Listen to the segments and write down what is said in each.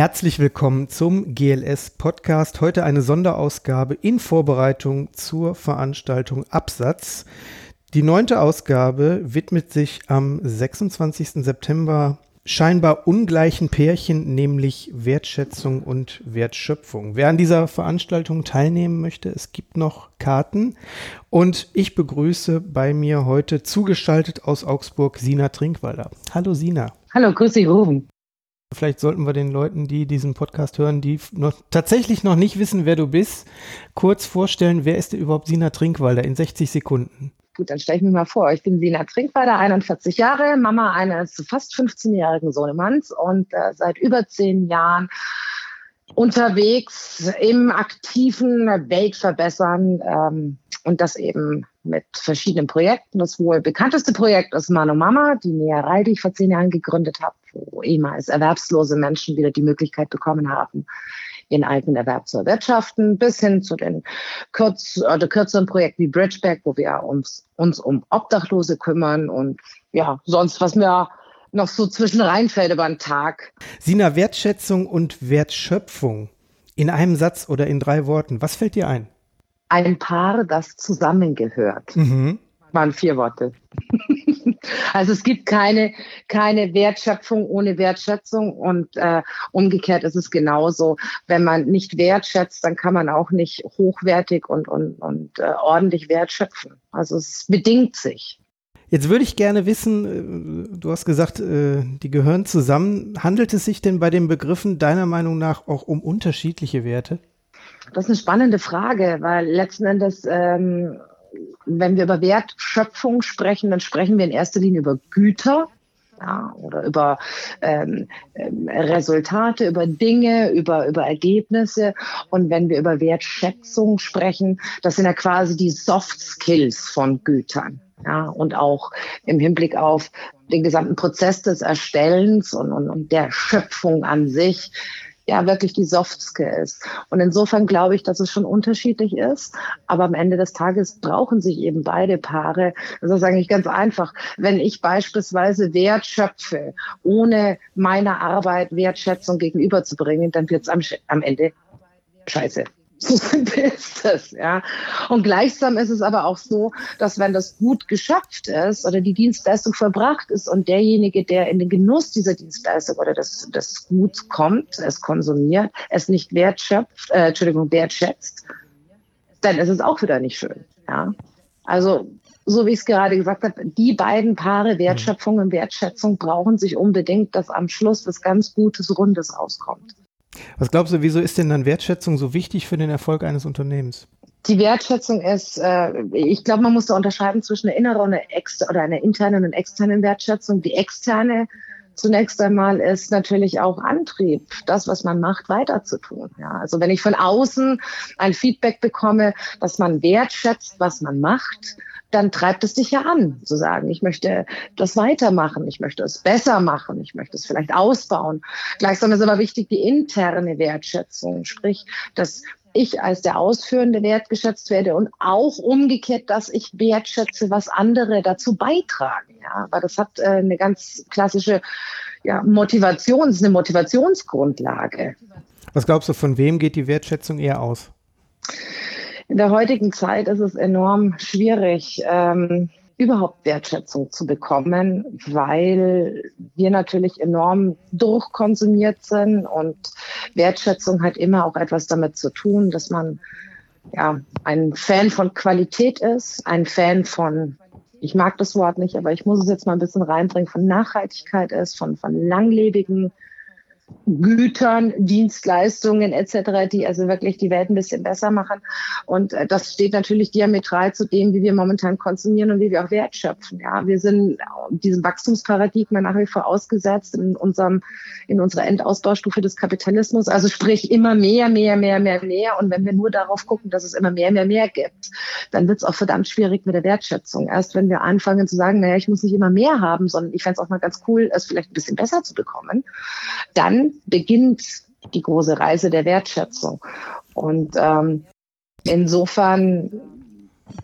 Herzlich willkommen zum GLS Podcast. Heute eine Sonderausgabe in Vorbereitung zur Veranstaltung Absatz. Die neunte Ausgabe widmet sich am 26. September scheinbar ungleichen Pärchen, nämlich Wertschätzung und Wertschöpfung. Wer an dieser Veranstaltung teilnehmen möchte, es gibt noch Karten. Und ich begrüße bei mir heute zugeschaltet aus Augsburg Sina Trinkwalder. Hallo Sina. Hallo, grüß dich, Ruben. Vielleicht sollten wir den Leuten, die diesen Podcast hören, die noch, tatsächlich noch nicht wissen, wer du bist, kurz vorstellen, wer ist überhaupt Sina Trinkwalder in 60 Sekunden? Gut, dann stelle ich mir mal vor, ich bin Sina Trinkwalder, 41 Jahre, Mama eines fast 15-jährigen Sohnemanns und äh, seit über zehn Jahren unterwegs im aktiven Weltverbessern ähm, und das eben mit verschiedenen Projekten. Das wohl bekannteste Projekt ist Mano Mama, die Näherei, die ich vor zehn Jahren gegründet habe, ehemals erwerbslose Menschen wieder die Möglichkeit bekommen haben, ihren eigenen Erwerb zu erwirtschaften, bis hin zu den kurz, oder kürzeren Projekten wie Bridgeback, wo wir uns, uns um Obdachlose kümmern und ja, sonst was mir noch so zwischen reinfällt über den Tag. Sina, Wertschätzung und Wertschöpfung in einem Satz oder in drei Worten, was fällt dir ein? Ein Paar, das zusammengehört. Mhm. Waren vier Worte. also es gibt keine, keine Wertschöpfung ohne Wertschätzung und äh, umgekehrt ist es genauso. Wenn man nicht wertschätzt, dann kann man auch nicht hochwertig und, und, und äh, ordentlich wertschöpfen. Also es bedingt sich. Jetzt würde ich gerne wissen, äh, du hast gesagt, äh, die gehören zusammen. Handelt es sich denn bei den Begriffen deiner Meinung nach auch um unterschiedliche Werte? Das ist eine spannende Frage, weil letzten Endes, ähm, wenn wir über Wertschöpfung sprechen, dann sprechen wir in erster Linie über Güter. Ja, oder über ähm, ähm Resultate, über Dinge, über, über Ergebnisse. Und wenn wir über Wertschätzung sprechen, das sind ja quasi die Soft Skills von Gütern ja, und auch im Hinblick auf den gesamten Prozess des Erstellens und, und, und der Schöpfung an sich, ja, wirklich die Soft Skills. Und insofern glaube ich, dass es schon unterschiedlich ist. Aber am Ende des Tages brauchen sich eben beide Paare. Das ist eigentlich ganz einfach. Wenn ich beispielsweise Wert schöpfe, ohne meiner Arbeit Wertschätzung gegenüberzubringen, dann wird es am, am Ende scheiße. So simpel ist es, ja. Und gleichsam ist es aber auch so, dass wenn das gut geschöpft ist oder die Dienstleistung verbracht ist und derjenige, der in den Genuss dieser Dienstleistung oder des, des Guts kommt, es konsumiert, es nicht wertschöpft, äh, Entschuldigung, wertschätzt, dann ist es auch wieder nicht schön, ja. Also, so wie ich es gerade gesagt habe, die beiden Paare Wertschöpfung und Wertschätzung brauchen sich unbedingt, dass am Schluss was ganz Gutes, Rundes rauskommt. Was glaubst du, wieso ist denn dann Wertschätzung so wichtig für den Erfolg eines Unternehmens? Die Wertschätzung ist, äh, ich glaube, man muss da unterscheiden zwischen einer inneren und einer, ex oder einer internen und externen Wertschätzung. Die externe zunächst einmal ist natürlich auch Antrieb, das, was man macht, weiterzutun. Ja, also wenn ich von außen ein Feedback bekomme, dass man wertschätzt, was man macht, dann treibt es dich ja an, zu sagen, ich möchte das weitermachen, ich möchte es besser machen, ich möchte es vielleicht ausbauen. Gleichsam ist aber wichtig die interne Wertschätzung, sprich, dass ich als der Ausführende wertgeschätzt werde und auch umgekehrt, dass ich wertschätze, was andere dazu beitragen. Ja, weil das hat äh, eine ganz klassische ja, Motivation, ist eine Motivationsgrundlage. Was glaubst du, von wem geht die Wertschätzung eher aus? In der heutigen Zeit ist es enorm schwierig, ähm, überhaupt Wertschätzung zu bekommen, weil wir natürlich enorm durchkonsumiert sind und Wertschätzung hat immer auch etwas damit zu tun, dass man ja ein Fan von Qualität ist, ein Fan von ich mag das Wort nicht, aber ich muss es jetzt mal ein bisschen reinbringen, von Nachhaltigkeit ist, von, von langlebigen Gütern, Dienstleistungen etc., die also wirklich die Welt ein bisschen besser machen. Und äh, das steht natürlich diametral zu dem, wie wir momentan konsumieren und wie wir auch wertschöpfen. Ja, wir sind diesem Wachstumsparadigma nach wie vor ausgesetzt in unserem, in unserer Endausbaustufe des Kapitalismus. Also sprich immer mehr, mehr, mehr, mehr, mehr. Und wenn wir nur darauf gucken, dass es immer mehr, mehr, mehr gibt, dann wird es auch verdammt schwierig mit der Wertschätzung. Erst wenn wir anfangen zu sagen, naja, ich muss nicht immer mehr haben, sondern ich fände es auch mal ganz cool, es vielleicht ein bisschen besser zu bekommen, dann beginnt die große Reise der Wertschätzung. Und ähm, insofern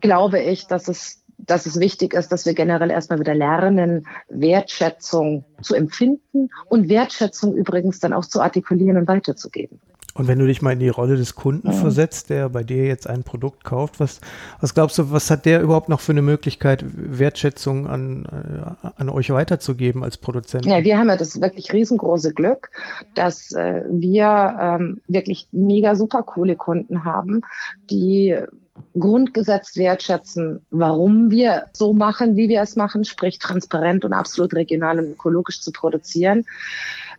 glaube ich, dass es dass es wichtig ist, dass wir generell erstmal wieder lernen, Wertschätzung zu empfinden und Wertschätzung übrigens dann auch zu artikulieren und weiterzugeben. Und wenn du dich mal in die Rolle des Kunden ja. versetzt, der bei dir jetzt ein Produkt kauft, was, was glaubst du, was hat der überhaupt noch für eine Möglichkeit, Wertschätzung an, äh, an euch weiterzugeben als Produzent? Ja, wir haben ja das wirklich riesengroße Glück, dass äh, wir ähm, wirklich mega super coole Kunden haben, die grundgesetzt wertschätzen, warum wir so machen, wie wir es machen, sprich transparent und absolut regional und ökologisch zu produzieren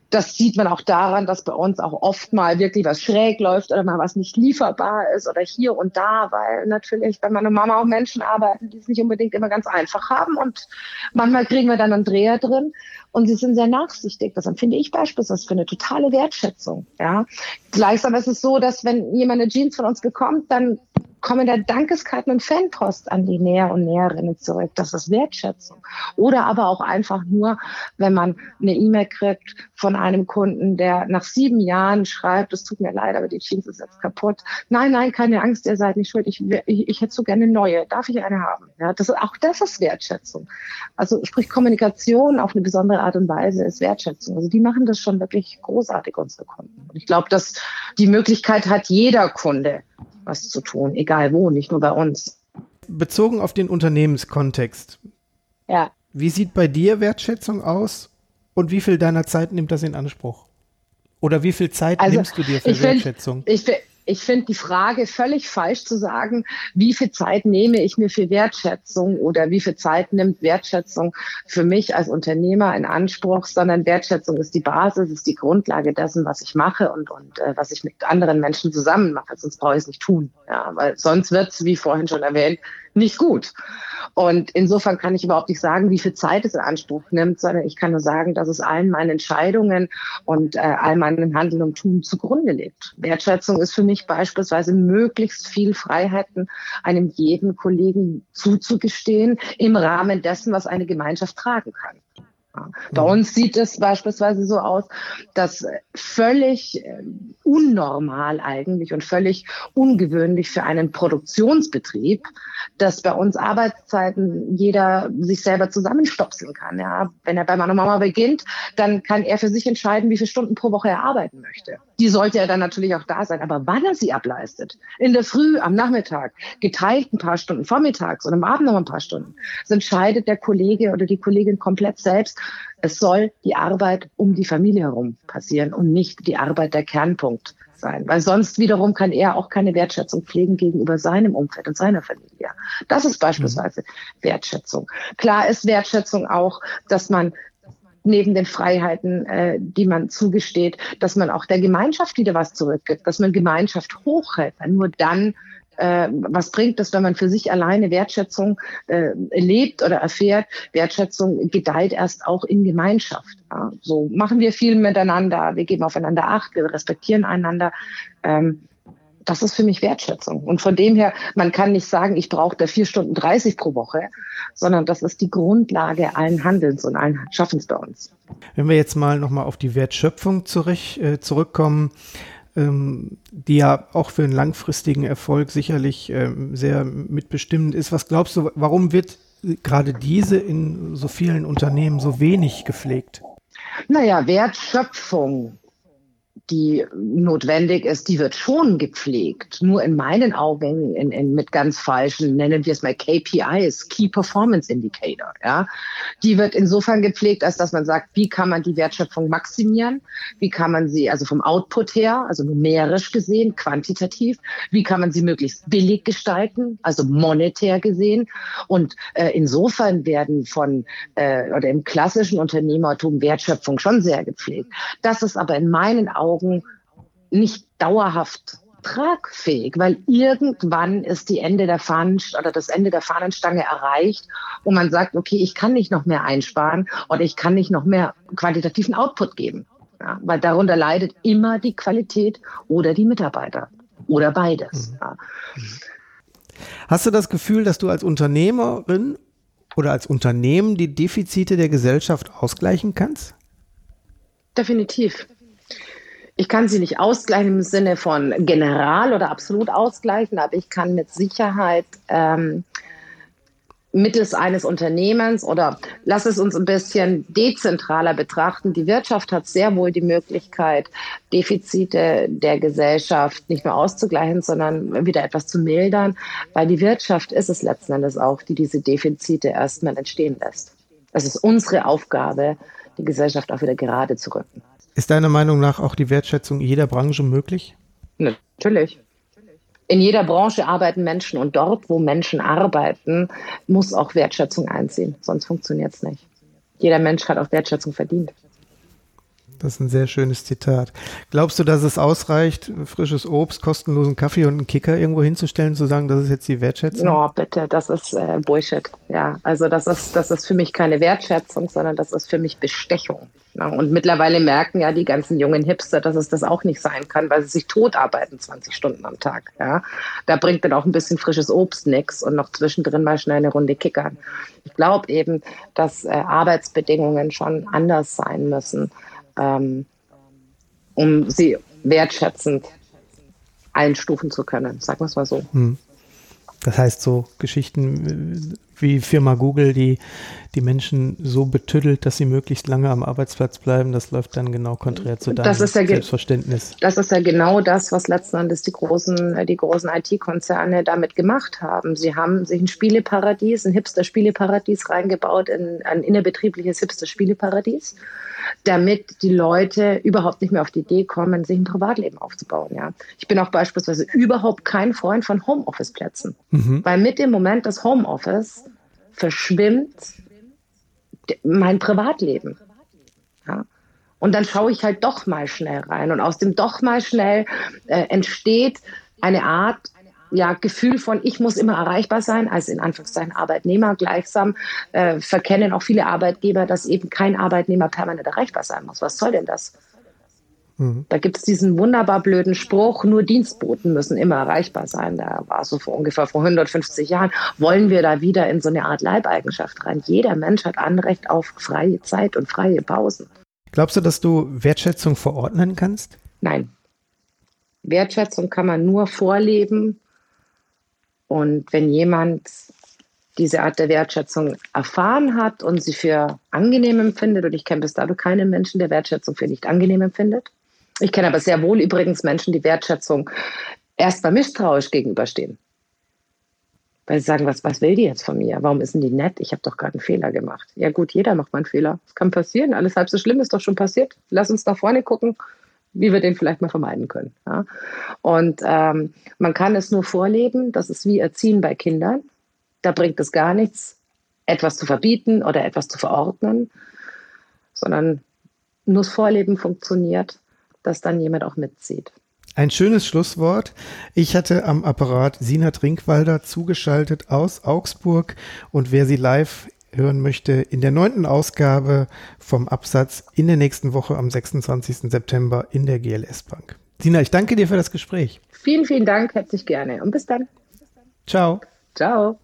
das sieht man auch daran, dass bei uns auch oft mal wirklich was schräg läuft oder mal was nicht lieferbar ist oder hier und da, weil natürlich bei meiner Mama auch Menschen arbeiten, die es nicht unbedingt immer ganz einfach haben und manchmal kriegen wir dann einen Dreher drin und sie sind sehr nachsichtig. Das empfinde ich beispielsweise für eine totale Wertschätzung. Ja. Gleichsam ist es so, dass wenn jemand eine Jeans von uns bekommt, dann kommen da Dankeskarten und Fanpost an die Näher und Näherinnen zurück. Das ist Wertschätzung. Oder aber auch einfach nur, wenn man eine E-Mail kriegt von einem Kunden, der nach sieben Jahren schreibt, es tut mir leid, aber die Jeans ist jetzt kaputt. Nein, nein, keine Angst, ihr seid nicht schuld. Ich, ich, ich hätte so gerne neue. Darf ich eine haben? Ja, das, auch das ist Wertschätzung. Also sprich Kommunikation auf eine besondere Art und Weise ist Wertschätzung. Also die machen das schon wirklich großartig, unsere Kunden. Und ich glaube, dass die Möglichkeit hat jeder Kunde, was zu tun, egal wo, nicht nur bei uns. Bezogen auf den Unternehmenskontext. Ja. Wie sieht bei dir Wertschätzung aus und wie viel deiner Zeit nimmt das in Anspruch? Oder wie viel Zeit also, nimmst du dir für Wertschätzung? Find, ich, ich finde die Frage völlig falsch zu sagen, wie viel Zeit nehme ich mir für Wertschätzung oder wie viel Zeit nimmt Wertschätzung für mich als Unternehmer in Anspruch, sondern Wertschätzung ist die Basis, ist die Grundlage dessen, was ich mache und, und äh, was ich mit anderen Menschen zusammen mache. Sonst brauche ich es nicht tun. Ja, weil sonst wird es, wie vorhin schon erwähnt, nicht gut. Und insofern kann ich überhaupt nicht sagen, wie viel Zeit es in Anspruch nimmt, sondern ich kann nur sagen, dass es allen meinen Entscheidungen und äh, all meinen Handeln und Tun zugrunde liegt. Wertschätzung ist für mich beispielsweise möglichst viel Freiheiten einem jeden Kollegen zuzugestehen im Rahmen dessen, was eine Gemeinschaft tragen kann. Bei mhm. uns sieht es beispielsweise so aus, dass völlig äh, unnormal eigentlich und völlig ungewöhnlich für einen Produktionsbetrieb, dass bei uns Arbeitszeiten jeder sich selber zusammenstopseln kann. Ja, wenn er bei meiner Mama beginnt, dann kann er für sich entscheiden, wie viele Stunden pro Woche er arbeiten möchte. Die sollte er dann natürlich auch da sein, aber wann er sie ableistet, in der Früh, am Nachmittag, geteilt ein paar Stunden vormittags und am Abend noch ein paar Stunden, das entscheidet der Kollege oder die Kollegin komplett selbst es soll die Arbeit um die Familie herum passieren und nicht die Arbeit der Kernpunkt sein, weil sonst wiederum kann er auch keine Wertschätzung pflegen gegenüber seinem Umfeld und seiner Familie. Das ist beispielsweise Wertschätzung. Klar ist Wertschätzung auch, dass man neben den Freiheiten, äh, die man zugesteht, dass man auch der Gemeinschaft wieder was zurückgibt, dass man Gemeinschaft hochhält. Weil nur dann äh, was bringt es, wenn man für sich alleine Wertschätzung äh, lebt oder erfährt? Wertschätzung gedeiht erst auch in Gemeinschaft. Ja. So machen wir viel miteinander, wir geben aufeinander Acht, wir respektieren einander. Ähm, das ist für mich Wertschätzung. Und von dem her, man kann nicht sagen, ich brauche da vier Stunden 30 pro Woche, sondern das ist die Grundlage allen Handelns und allen Schaffens bei uns. Wenn wir jetzt mal nochmal auf die Wertschöpfung zurück, äh, zurückkommen, ähm, die ja auch für einen langfristigen Erfolg sicherlich ähm, sehr mitbestimmend ist. Was glaubst du, warum wird gerade diese in so vielen Unternehmen so wenig gepflegt? Naja, Wertschöpfung die notwendig ist, die wird schon gepflegt. Nur in meinen Augen in, in, mit ganz falschen, nennen wir es mal KPIs, Key Performance Indicator. Ja, die wird insofern gepflegt, als dass man sagt, wie kann man die Wertschöpfung maximieren? Wie kann man sie, also vom Output her, also numerisch gesehen, quantitativ, wie kann man sie möglichst billig gestalten, also monetär gesehen? Und äh, insofern werden von äh, oder im klassischen Unternehmertum Wertschöpfung schon sehr gepflegt. Das ist aber in meinen Augen Augen nicht dauerhaft tragfähig, weil irgendwann ist die Ende der Fahnen oder das Ende der Fahnenstange erreicht und man sagt, okay, ich kann nicht noch mehr einsparen oder ich kann nicht noch mehr qualitativen Output geben. Ja, weil darunter leidet immer die Qualität oder die Mitarbeiter oder beides. Mhm. Ja. Hast du das Gefühl, dass du als Unternehmerin oder als Unternehmen die Defizite der Gesellschaft ausgleichen kannst? Definitiv. Ich kann sie nicht ausgleichen im Sinne von general oder absolut ausgleichen, aber ich kann mit Sicherheit ähm, mittels eines Unternehmens oder lass es uns ein bisschen dezentraler betrachten. Die Wirtschaft hat sehr wohl die Möglichkeit, Defizite der Gesellschaft nicht nur auszugleichen, sondern wieder etwas zu mildern, weil die Wirtschaft ist es letzten Endes auch, die diese Defizite erstmal entstehen lässt. Es ist unsere Aufgabe, die Gesellschaft auch wieder gerade zu rücken. Ist deiner Meinung nach auch die Wertschätzung jeder Branche möglich? Natürlich in jeder Branche arbeiten Menschen und dort, wo Menschen arbeiten, muss auch Wertschätzung einziehen. Sonst funktioniert es nicht. Jeder Mensch hat auch Wertschätzung verdient. Das ist ein sehr schönes Zitat. Glaubst du, dass es ausreicht, frisches Obst, kostenlosen Kaffee und einen Kicker irgendwo hinzustellen, zu sagen, das ist jetzt die Wertschätzung? No, bitte, das ist äh, Bullshit. Ja, also das ist, das ist für mich keine Wertschätzung, sondern das ist für mich Bestechung. Ja, und mittlerweile merken ja die ganzen jungen Hipster, dass es das auch nicht sein kann, weil sie sich tot arbeiten 20 Stunden am Tag. Ja, da bringt dann auch ein bisschen frisches Obst nichts und noch zwischendrin mal schnell eine Runde kickern. Ich glaube eben, dass äh, Arbeitsbedingungen schon anders sein müssen ähm, um sie wertschätzend einstufen zu können, sagen wir es mal so. Hm. Das heißt, so Geschichten wie Firma Google, die die Menschen so betüddelt, dass sie möglichst lange am Arbeitsplatz bleiben, das läuft dann genau konträr zu deinem das ist ja Selbstverständnis. Das ist ja genau das, was letzten Endes die großen, die großen IT-Konzerne damit gemacht haben. Sie haben sich ein Spieleparadies, ein Hipster-Spieleparadies reingebaut, in ein innerbetriebliches Hipster-Spieleparadies damit die Leute überhaupt nicht mehr auf die Idee kommen, sich ein Privatleben aufzubauen. Ja. Ich bin auch beispielsweise überhaupt kein Freund von Homeoffice-Plätzen, mhm. weil mit dem Moment des Homeoffice verschwimmt mein Privatleben. Ja. Und dann schaue ich halt doch mal schnell rein. Und aus dem doch mal schnell äh, entsteht eine Art ja, Gefühl von, ich muss immer erreichbar sein, als in Anführungszeichen Arbeitnehmer. Gleichsam äh, verkennen auch viele Arbeitgeber, dass eben kein Arbeitnehmer permanent erreichbar sein muss. Was soll denn das? Mhm. Da gibt es diesen wunderbar blöden Spruch, nur Dienstboten müssen immer erreichbar sein. Der war so vor ungefähr vor 150 Jahren. Wollen wir da wieder in so eine Art Leibeigenschaft rein? Jeder Mensch hat Anrecht auf freie Zeit und freie Pausen. Glaubst du, dass du Wertschätzung verordnen kannst? Nein. Wertschätzung kann man nur vorleben und wenn jemand diese Art der Wertschätzung erfahren hat und sie für angenehm empfindet, und ich kenne bis dato keinen Menschen, der Wertschätzung für nicht angenehm empfindet. Ich kenne aber sehr wohl übrigens Menschen, die Wertschätzung erstmal misstrauisch gegenüberstehen. Weil sie sagen, was, was will die jetzt von mir? Warum ist denn die nett? Ich habe doch gerade einen Fehler gemacht. Ja gut, jeder macht mal einen Fehler. Das kann passieren. Alles halb so schlimm ist doch schon passiert. Lass uns nach vorne gucken wie wir den vielleicht mal vermeiden können. Ja. Und ähm, man kann es nur vorleben, das ist wie Erziehen bei Kindern. Da bringt es gar nichts, etwas zu verbieten oder etwas zu verordnen, sondern nur das Vorleben funktioniert, dass dann jemand auch mitzieht. Ein schönes Schlusswort. Ich hatte am Apparat Sina Trinkwalder zugeschaltet aus Augsburg und wer sie live hören möchte, in der neunten Ausgabe vom Absatz in der nächsten Woche am 26. September in der GLS Bank. Sina, ich danke dir für das Gespräch. Vielen, vielen Dank, herzlich gerne und bis dann. Ciao. Ciao.